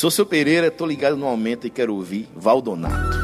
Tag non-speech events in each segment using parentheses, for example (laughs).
Sou seu Pereira, tô ligado no aumento e quero ouvir Valdonato.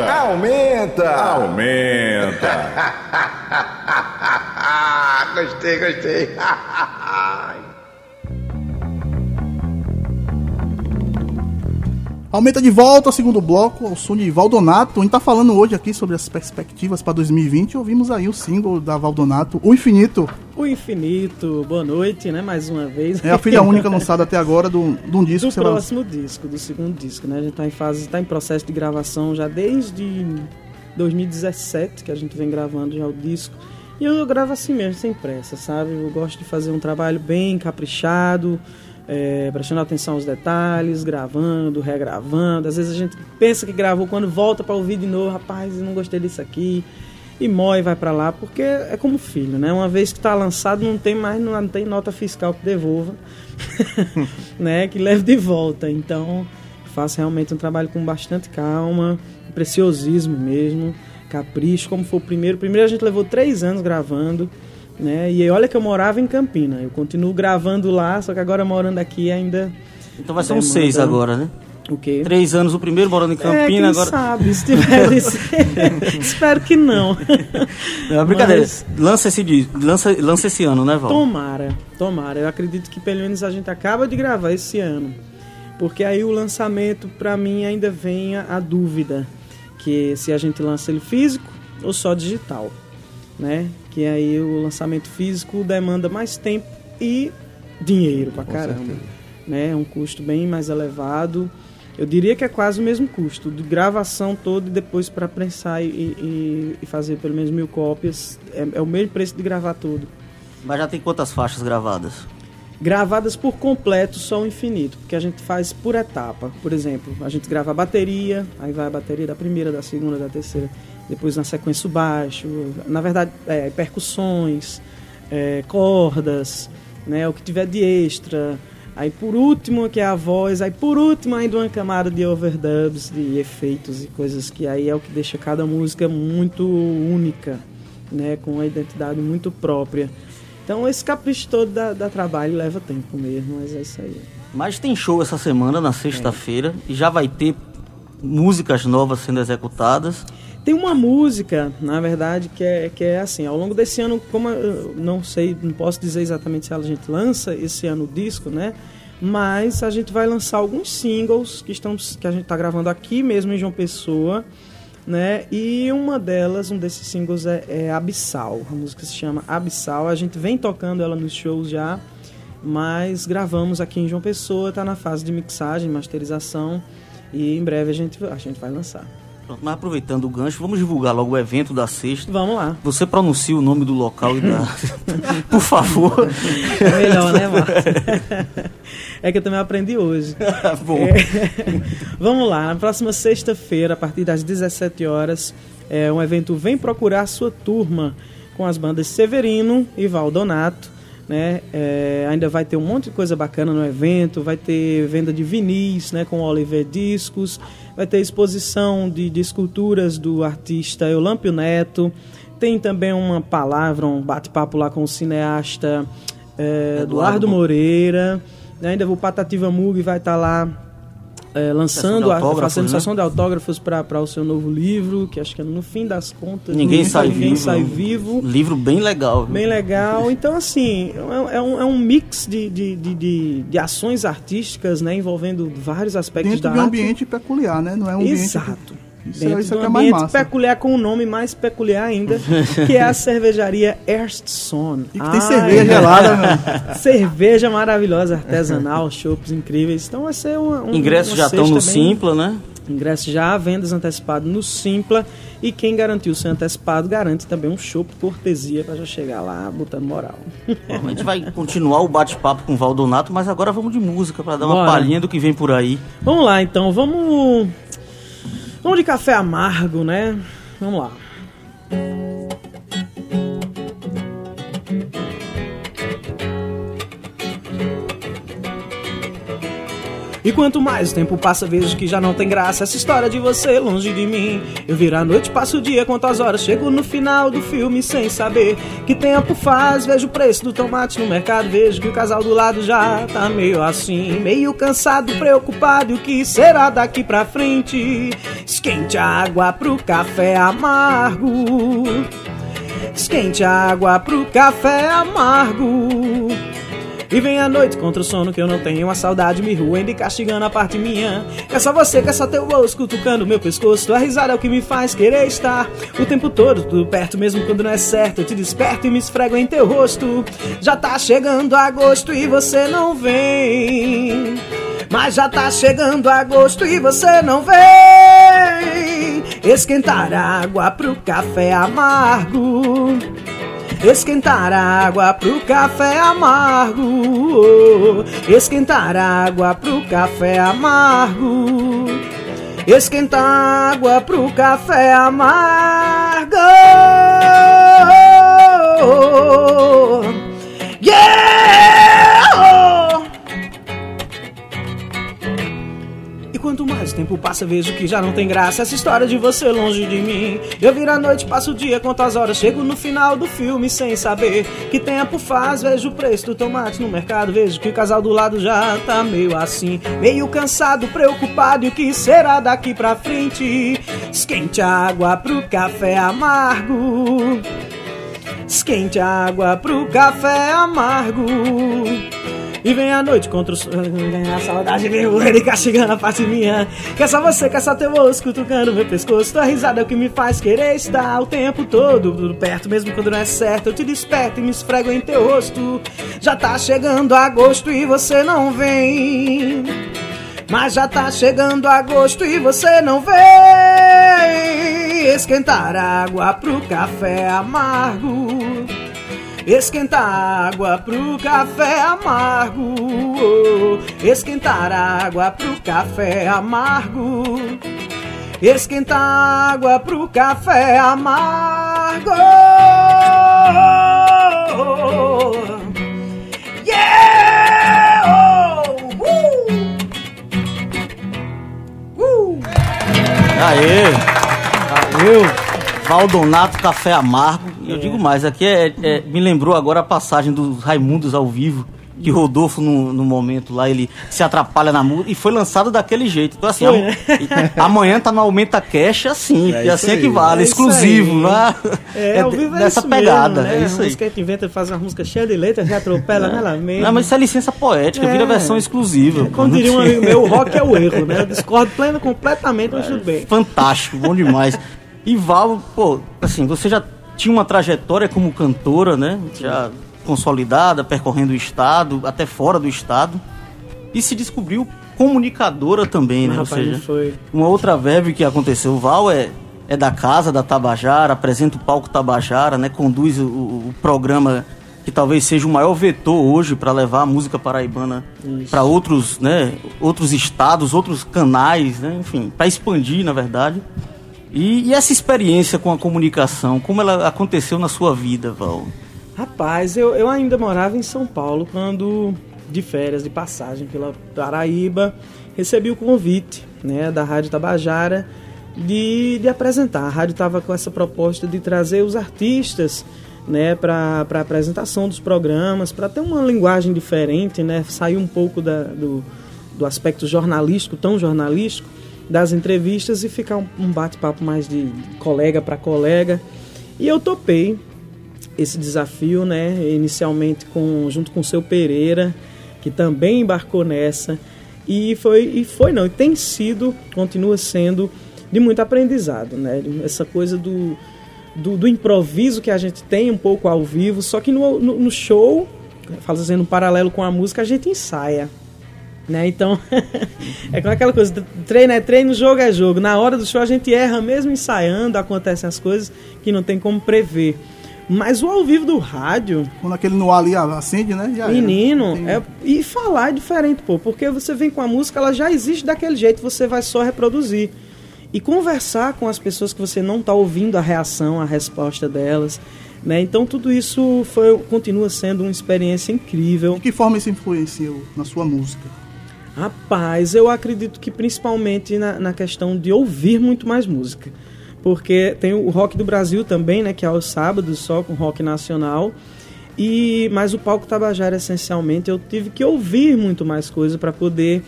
Aumenta! Aumenta! (laughs) gostei, gostei. (laughs) Aumenta de volta ao segundo bloco, ao som de Valdonato. A gente tá falando hoje aqui sobre as perspectivas para 2020. Ouvimos aí o single da Valdonato, O Infinito. O Infinito, boa noite, né? Mais uma vez. É a filha (laughs) única lançada até agora do, de um disco. Do próximo vai... disco, do segundo disco, né? A gente tá em fase, tá em processo de gravação já desde 2017 que a gente vem gravando já o disco. E eu gravo assim mesmo, sem pressa, sabe? Eu gosto de fazer um trabalho bem caprichado é, prestando atenção aos detalhes, gravando, regravando. Às vezes a gente pensa que gravou, quando volta para ouvir de novo, rapaz, não gostei disso aqui. E mói vai para lá, porque é como filho, né? Uma vez que está lançado, não tem mais, não tem nota fiscal que devolva, (laughs) né? Que leve de volta. Então, faço realmente um trabalho com bastante calma, preciosismo mesmo, capricho, como foi o primeiro. Primeiro a gente levou três anos gravando. Né? E olha que eu morava em Campina. Eu continuo gravando lá, só que agora morando aqui ainda. Então vai ser uns seis agora, né? O quê? Três anos, o primeiro morando em Campina, é, agora. sabe, se tiver. (laughs) (laughs) Espero que não. Não, é brincadeira. Mas... Lança, esse, lança, lança esse ano, né, Val? Tomara, tomara. Eu acredito que pelo menos a gente acaba de gravar esse ano. Porque aí o lançamento, para mim, ainda vem a, a dúvida. Que se a gente lança ele físico ou só digital, né? que aí o lançamento físico demanda mais tempo e dinheiro pra Com caramba. Certeza. Né? É um custo bem mais elevado. Eu diria que é quase o mesmo custo de gravação todo e depois para prensar e, e, e, fazer pelo menos mil cópias. É, é, o mesmo preço de gravar tudo. Mas já tem quantas faixas gravadas? Gravadas por completo, só o infinito, porque a gente faz por etapa. Por exemplo, a gente grava a bateria, aí vai a bateria da primeira, da segunda, da terceira depois na sequência o baixo, na verdade, é, percussões, é, cordas, né, o que tiver de extra. Aí por último que é a voz, aí por último ainda uma camada de overdubs, de efeitos e coisas que aí é o que deixa cada música muito única, né, com uma identidade muito própria. Então esse capricho todo da, trabalho leva tempo mesmo, mas é isso aí. Mas tem show essa semana, na sexta-feira, é. e já vai ter músicas novas sendo executadas. Tem uma música, na verdade, que é, que é assim, ao longo desse ano, como eu não sei, não posso dizer exatamente se a gente lança esse ano o disco, né? Mas a gente vai lançar alguns singles que, estão, que a gente está gravando aqui mesmo em João Pessoa, né? E uma delas, um desses singles é, é Abissal. A música se chama Abissal. A gente vem tocando ela nos shows já, mas gravamos aqui em João Pessoa, está na fase de mixagem, masterização e em breve a gente, a gente vai lançar. Pronto, mas aproveitando o gancho, vamos divulgar logo o evento da sexta. Vamos lá. Você pronuncia o nome do local e da. (laughs) Por favor. É melhor, né, Marcos? É que eu também aprendi hoje. (laughs) Bom. É... Vamos lá, na próxima sexta-feira, a partir das 17 horas, é um evento Vem Procurar Sua Turma, com as bandas Severino e Valdonato. Né? É, ainda vai ter um monte de coisa bacana no evento, vai ter venda de vinis né, com Oliver Discos, vai ter exposição de, de esculturas do artista Eulâmpio Neto, tem também uma palavra, um bate-papo lá com o cineasta é, Eduardo, Eduardo Moreira, ainda o Patativa Mug vai estar tá lá é, lançando, fazendo né? sessão de autógrafos para o seu novo livro, que acho que é no fim das contas. Ninguém, sai, ninguém vivo. sai vivo. Livro bem legal. Bem legal. Então, assim, é, é, um, é um mix de, de, de, de, de ações artísticas, né, envolvendo vários aspectos Dentro da de um arte. ambiente peculiar, né? Não é um ambiente. Exato. Isso dentro é, isso de um é ambiente peculiar com um nome mais peculiar ainda, (laughs) que é a cervejaria Erstson. E que tem cerveja gelada, (laughs) meu. Cerveja maravilhosa, artesanal, (laughs) chopps incríveis. Então vai ser um, um Ingressos já estão no bem... Simpla, né? Ingressos já, vendas antecipadas no Simpla. E quem garantiu ser antecipado garante também um show cortesia para já chegar lá botando moral. Bom, a gente vai continuar o bate-papo com o Valdonato, mas agora vamos de música para dar uma Bora. palhinha do que vem por aí. Vamos lá então, vamos Vamos de café amargo, né? Vamos lá. E quanto mais o tempo passa, vejo que já não tem graça essa história de você longe de mim. Eu viro a noite, passo o dia, conto as horas, chego no final do filme sem saber que tempo faz. Vejo o preço do tomate no mercado, vejo que o casal do lado já tá meio assim, meio cansado, preocupado. E o que será daqui pra frente? Esquente a água pro café amargo. Esquente a água pro café amargo. E vem a noite contra o sono que eu não tenho A saudade me ruendo e castigando a parte minha. É só você, que é só teu rosto cutucando meu pescoço. Tua risada é o que me faz querer estar O tempo todo, tudo perto mesmo quando não é certo. Eu te desperto e me esfrego em teu rosto. Já tá chegando agosto e você não vem. Mas já tá chegando agosto e você não vem. Esquentar água pro café amargo Esquentar água pro café amargo. Esquentar água pro café amargo. Esquentar água pro café amargo. Yeah! Tempo passa, vejo que já não tem graça essa história de você longe de mim. Eu viro a noite, passo o dia, conto as horas, chego no final do filme sem saber que tempo faz. Vejo o preço do tomate no mercado, vejo que o casal do lado já tá meio assim, meio cansado, preocupado. E o que será daqui pra frente? Esquente a água pro café amargo. Esquente a água pro café amargo. E vem a noite contra o sol. A saudade me ele castigando a parte minha. Que é só você, que é só teu osso cutucando meu pescoço. Tua risada é o que me faz querer estar o tempo todo perto, mesmo quando não é certo. Eu te desperto e me esfrego em teu rosto. Já tá chegando agosto e você não vem. Mas já tá chegando agosto e você não vem esquentar água pro café amargo. Esquentar água pro café amargo. Esquentar água pro café amargo. Esquentar água pro café amargo. Yeah! Uh! Uh! Aê! Valeu! Valdonato Café Amargo. E eu digo mais, aqui é, é- me lembrou agora a passagem dos Raimundos ao vivo. Que Rodolfo, no, no momento lá, ele se atrapalha na música e foi lançado daquele jeito. Então, assim, Foi, né? amanhã tá no Aumenta Cash assim, É e assim é que aí. vale, É exclusivo, aí. né? É, vivo é dessa pegada, mesmo, né? é isso A aí. música que a gente inventa, faz uma música cheia de letras, já atropela nela mesmo. Não, mas isso é licença poética, vira É. versão exclusiva. Como diria um amigo meu, o rock é o erro, né? Eu (laughs) discordo pleno completamente, mas tudo bem. Fantástico, bom demais. E Val, pô, assim, você já tinha uma trajetória como cantora, né? Já consolidada, percorrendo o estado, até fora do estado. E se descobriu comunicadora também, né? Ou Rapaz, seja, não foi. uma outra verve que aconteceu. Val é, é da casa da Tabajara, apresenta o palco Tabajara, né? Conduz o, o programa que talvez seja o maior vetor hoje para levar a música paraibana para outros, né? Outros estados, outros canais, né? Enfim, para expandir, na verdade. E, e essa experiência com a comunicação, como ela aconteceu na sua vida, Val? Rapaz, eu, eu ainda morava em São Paulo quando, de férias, de passagem pela Paraíba, recebi o convite né, da Rádio Tabajara de, de apresentar. A rádio estava com essa proposta de trazer os artistas né, para a apresentação dos programas, para ter uma linguagem diferente, né, sair um pouco da, do, do aspecto jornalístico, tão jornalístico, das entrevistas e ficar um, um bate-papo mais de colega para colega. E eu topei esse desafio, né? Inicialmente com, junto com o seu Pereira, que também embarcou nessa. E foi, e foi não, e tem sido, continua sendo de muito aprendizado, né? Essa coisa do, do, do improviso que a gente tem um pouco ao vivo, só que no, no, no show, fazendo um paralelo com a música, a gente ensaia. Né? Então, (laughs) é com aquela coisa, treino é treino, jogo é jogo. Na hora do show a gente erra mesmo ensaiando, acontecem as coisas que não tem como prever. Mas o ao vivo do rádio, Quando aquele no ar ali acende, né? Já menino, Tem- é, e falar é diferente, pô, porque você vem com a música, ela já existe daquele jeito, você vai só reproduzir. E conversar com as pessoas que você não está ouvindo a reação, a resposta delas, né? Então tudo isso foi, continua sendo uma experiência incrível. De que forma isso influenciou na sua música? Rapaz, eu acredito que principalmente na, na questão de ouvir muito mais música. Porque tem o Rock do Brasil também, né? Que é aos sábados, só com rock nacional. E Mas o palco Tabajara, essencialmente, eu tive que ouvir muito mais coisa para poder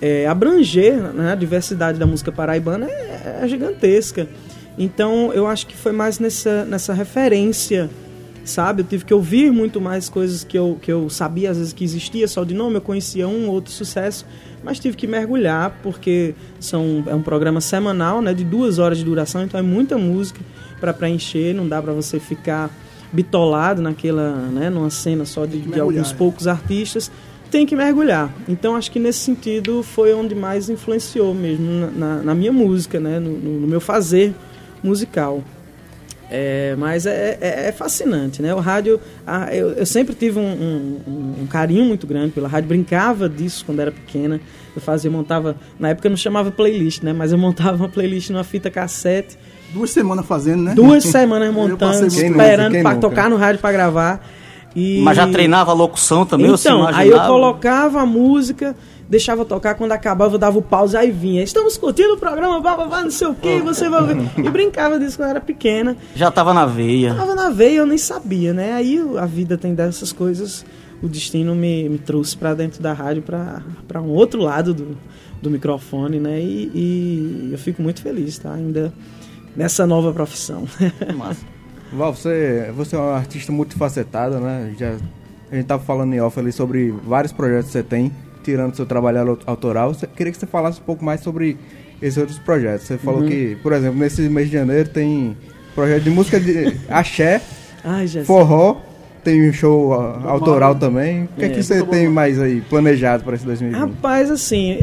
é, abranger, né? A diversidade da música paraibana é, é gigantesca. Então eu acho que foi mais nessa, nessa referência sabe? Eu tive que ouvir muito mais coisas que eu, que eu sabia às vezes que existia só de nome, eu conhecia um ou outro sucesso, mas tive que mergulhar porque são, é um programa semanal, né, de duas horas de duração, então é muita música para preencher, não dá para você ficar bitolado naquela, né, numa cena só de, de alguns poucos artistas, tem que mergulhar. Então acho que nesse sentido foi onde mais influenciou mesmo na, na, na minha música, né, no, no meu fazer musical. É, mas é, é, é, fascinante, né? O rádio, a, eu, eu, sempre tive um, um, um, carinho muito grande pela rádio, brincava disso quando era pequena. Eu fazia, montava, na época eu não chamava playlist, né? Mas eu montava uma playlist numa fita cassete. Duas semanas fazendo, né? Duas (laughs) semanas montando, esperando para tocar no rádio para gravar. E... Mas já treinava a locução também? Então, aí eu colocava a música deixava tocar, quando acabava eu dava o pause, aí vinha, estamos curtindo o programa, blá, blá, blá, não sei o que, você vai ver. (laughs) E brincava disso quando eu era pequena. Já tava na veia. Tava na veia, eu nem sabia, né? Aí a vida tem dessas coisas, o destino me, me trouxe para dentro da rádio, para um outro lado do, do microfone, né? E, e, eu fico muito feliz, tá? Ainda nessa nova profissão. Massa. (laughs) Val, você, você é um artista multifacetado, né? Já, a gente tava falando em off ali sobre vários projetos que você tem tirando seu trabalho autoral, queria que você falasse um pouco mais sobre esses outros projetos. Você falou uhum. que, por exemplo, nesse mês de janeiro tem projeto de música de (laughs) axé, Ai, forró, tem um show autoral também. O que é, que você tem mais aí planejado para esse 2020? Rapaz, assim,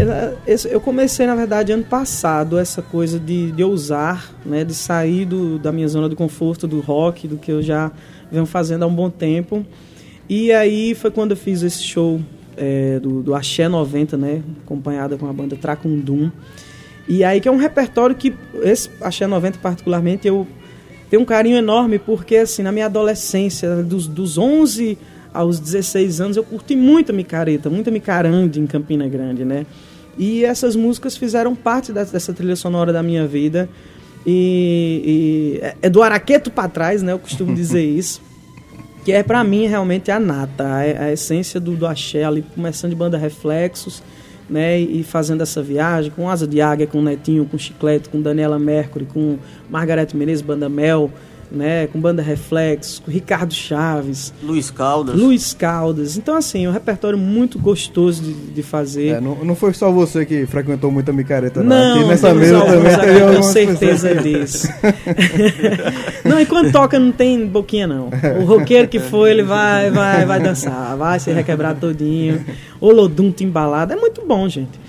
eu comecei na verdade ano passado essa coisa de, de ousar, né, de sair do, da minha zona de conforto do rock, do que eu já venho fazendo há um bom tempo. E aí foi quando eu fiz esse show é, do, do Axé 90, né? Acompanhada com a banda Tracundum. E aí que é um repertório que, esse Axé 90 particularmente, eu tenho um carinho enorme, porque assim, na minha adolescência, dos, dos 11 aos 16 anos, eu curti muita micareta, muita micarande em Campina Grande, né? E essas músicas fizeram parte dessa trilha sonora da minha vida. E, e é, é do araqueto para trás, né? Eu costumo dizer (laughs) isso que é para mim realmente a nata, a, a essência do, do axé ali, começando de banda Reflexos, né, e fazendo essa viagem com Asa de Águia, com Netinho, com Chiclete, com Daniela Mercury, com Margarete Menezes, banda Mel, né, com banda Reflex, com Ricardo Chaves, Luiz Caldas. Luiz Caldas. Então, assim, um repertório muito gostoso de, de fazer. É, não, não foi só você que frequentou muita micareta, não. não Aqui nessa mesa também teve tenho certeza disso. (laughs) não, e quando toca não tem boquinha, não. O roqueiro que foi, ele vai, vai, vai dançar, vai se requebrar todinho. Olodum embalado, é muito bom, gente.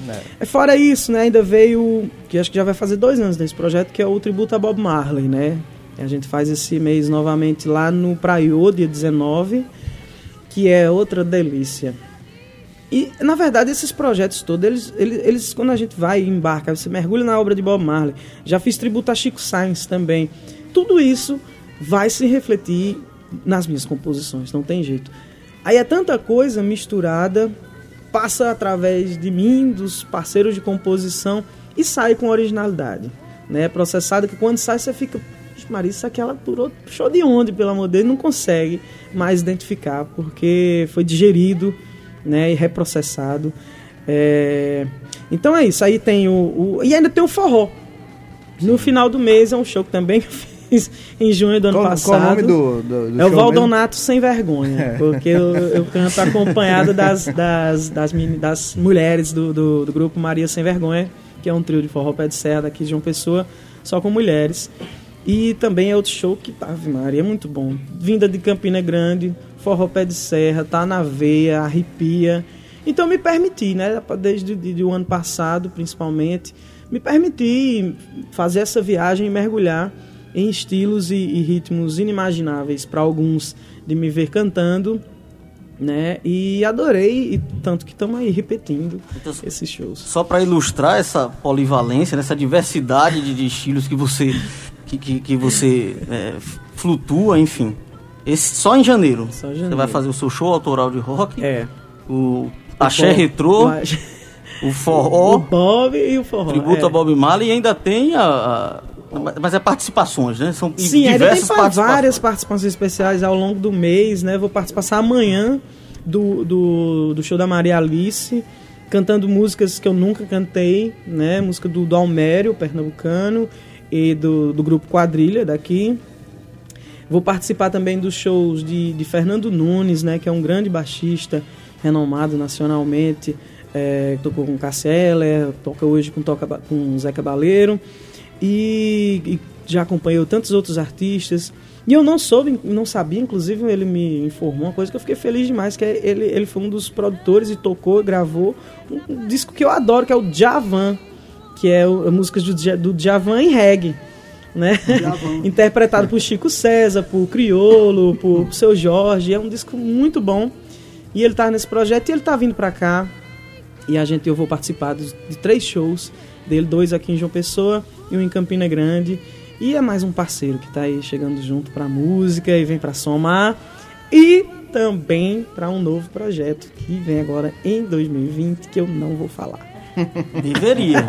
É. Fora isso, né, ainda veio, que acho que já vai fazer dois anos desse projeto, que é o tributo a Bob Marley, né? A gente faz esse mês novamente lá no Praiô, dia 19, que é outra delícia. E, na verdade, esses projetos todos, eles, eles, eles, quando a gente vai e embarca, você mergulha na obra de Bob Marley, já fiz tributo a Chico Sainz também. Tudo isso vai se refletir nas minhas composições, não tem jeito. Aí é tanta coisa misturada, passa através de mim, dos parceiros de composição e sai com originalidade. Né? Processada que quando sai você fica, Isso aqui ela durou, show de onde, pelo amor de Deus, não consegue mais identificar, porque foi digerido né, e reprocessado. É... Então é isso, aí tem o, o, E ainda tem o forró. No final do mês é um show que também (laughs) fiz em junho do ano qual, passado. Qual o nome do, do, do É o Valdonato mesmo? Sem Vergonha, (laughs) é. porque eu, eu, canto acompanhado das, (laughs) das, das, das mulheres do, do, do, grupo Maria Sem Vergonha, que é um trio de forró pé de serra daqui de João Pessoa, só com mulheres. E também é outro show que, Ave Maria, é muito bom. Vinda de Campina Grande, forró pé de serra, tá na veia, arrepia. Então me permiti, né, desde o ano passado principalmente, me permiti fazer essa viagem e mergulhar em estilos e, e ritmos inimagináveis para alguns de me ver cantando, né? E adorei, e tanto que estamos aí repetindo então, esses shows. Só para ilustrar essa polivalência, essa diversidade de, de estilos que você que, que, que você é, flutua, enfim. Esse, só em janeiro. Só janeiro. Você vai fazer o seu show autoral de rock. É. O axé retrô. O forró. O Bob e o forró. Tributo é. a Bob Marley e ainda tem a, a mas é participações, né? São Sim, diversas tem várias participações especiais ao longo do mês, né? Vou participar amanhã do, do, do show da Maria Alice, cantando músicas que eu nunca cantei, né? Música do, do Almério, pernambucano, e do, do grupo Quadrilha daqui. Vou participar também dos shows de, de Fernando Nunes, né, que é um grande baixista, renomado nacionalmente. É, tocou com Casseller, toca hoje com, toca, com Zé Cabaleiro. E, e já acompanhou tantos outros artistas. E eu não soube, não sabia, inclusive ele me informou uma coisa que eu fiquei feliz demais, que é ele, ele foi um dos produtores e tocou, gravou um disco que eu adoro, que é o Javan, que é a música do, do Javan em reggae. Né? (laughs) Interpretado por Chico César, por Criolo, por, por Seu Jorge. É um disco muito bom. E ele tá nesse projeto e ele tá vindo para cá. E a gente eu vou participar de, de três shows dele, dois aqui em João Pessoa e um em Campina Grande. E é mais um parceiro que está aí chegando junto para música e vem para somar. E também para um novo projeto que vem agora em 2020 que eu não vou falar. Deveria.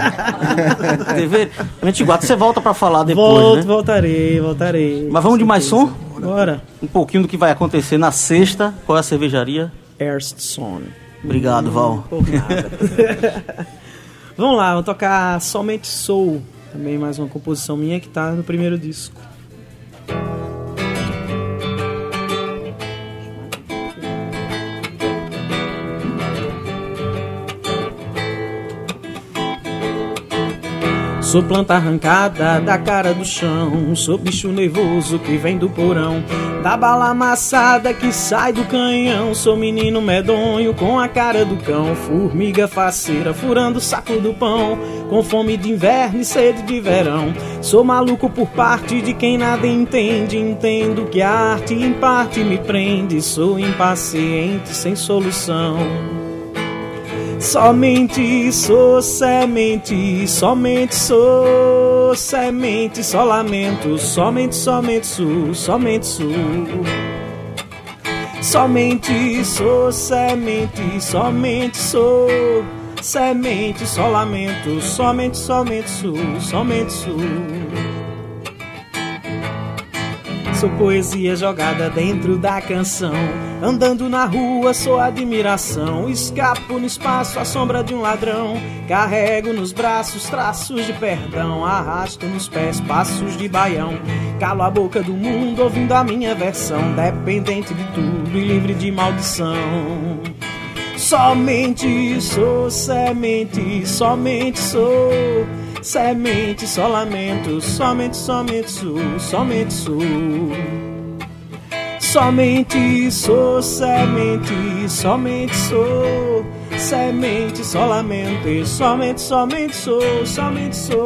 Deveria. Antiguato, você volta para falar depois, Volto, né? voltarei, voltarei. Mas vamos de mais som? Bora. Um pouquinho do que vai acontecer na sexta. Qual é a cervejaria? Erstson. Obrigado, Val. Por nada. (laughs) vamos lá, vou tocar Somente Soul. Também mais uma composição minha que está no primeiro disco. Sou planta arrancada da cara do chão, sou bicho nervoso que vem do porão, da bala amassada que sai do canhão, sou menino medonho com a cara do cão, formiga faceira furando o saco do pão, com fome de inverno e sede de verão. Sou maluco por parte de quem nada entende, entendo que a arte em parte me prende, sou impaciente sem solução. Somente sou semente, somente sou semente, só lamento, somente, somente sou, somente sou. Somente sou semente, somente sou semente, só lamento, somente, somente sou, somente sou. Sou poesia jogada dentro da canção. Andando na rua, sou admiração. Escapo no espaço, a sombra de um ladrão. Carrego nos braços traços de perdão. Arrasto nos pés passos de baião. Calo a boca do mundo, ouvindo a minha versão. Dependente de tudo e livre de maldição. Somente sou semente, somente sou semente, só lamento, somente, somente sou, somente sou. Somente sou semente, somente sou semente, só lamento, somente, somente sou, somente sou.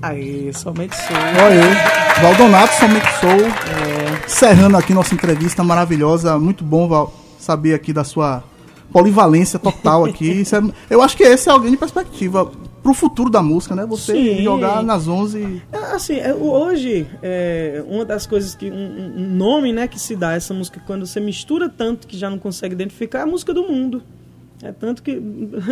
Aí, somente sou. Olha Valdonato, somente sou. É, Cerrando aqui nossa entrevista maravilhosa. Muito bom, Val, saber aqui da sua polivalência total aqui. É- eu acho que esse é alguém de perspectiva pro futuro da música, né? Você Sim. jogar nas 11. É, Assim, é, hoje, é, uma das coisas que. Um, um nome né, que se dá a essa música quando você mistura tanto que já não consegue identificar é a música do mundo. É tanto que.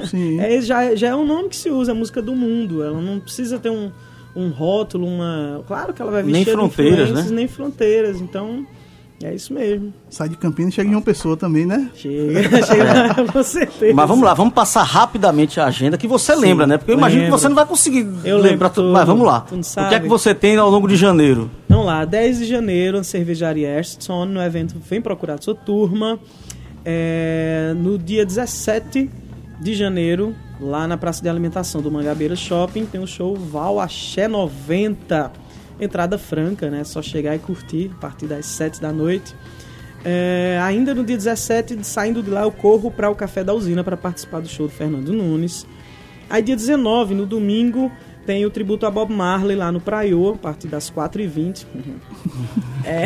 Sim. (laughs) É, já, já é um nome que se usa, a música do mundo. Ela não precisa ter um, um rótulo, uma. Claro que ela vai vir Nem fronteiras, né? Nem fronteiras. Então, é isso mesmo. Sai de Campinas e chega em uma pessoa também, né? Chega, (laughs) chega, (laughs) com certeza. Mas vamos lá, vamos passar rapidamente a agenda que você Sim, lembra, né? Porque eu imagino que lembro. você não vai conseguir Eu lembrar lembro tudo. Mas vamos lá. O que é que você tem ao longo de janeiro? Vamos lá, 10 de janeiro, na cervejaria Ashton, no evento Vem Procurar Sua Turma. É, no dia 17 de janeiro, lá na Praça de Alimentação do Mangabeira Shopping, tem o show Val Axé 90. Entrada franca, né? Só chegar e curtir a partir das 7 da noite. É, ainda no dia 17, saindo de lá, eu corro para o Café da Usina para participar do show do Fernando Nunes. Aí dia 19, no domingo, tem o tributo a Bob Marley lá no Praiô, a partir das 4h20. (laughs) É,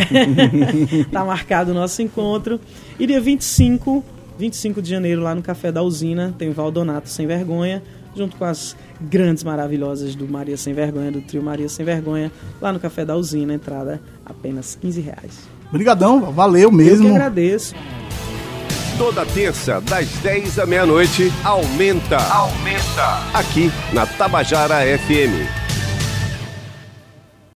(laughs) tá marcado o nosso encontro. E dia 25, 25 de janeiro, lá no Café da Usina, tem o Valdonato Sem Vergonha, junto com as grandes maravilhosas do Maria Sem Vergonha, do trio Maria Sem Vergonha, lá no Café da Usina, entrada apenas 15 reais. Obrigadão, Val, valeu Eu que mesmo. agradeço. Toda terça, das 10 à meia-noite, aumenta. Aumenta. Aqui na Tabajara FM.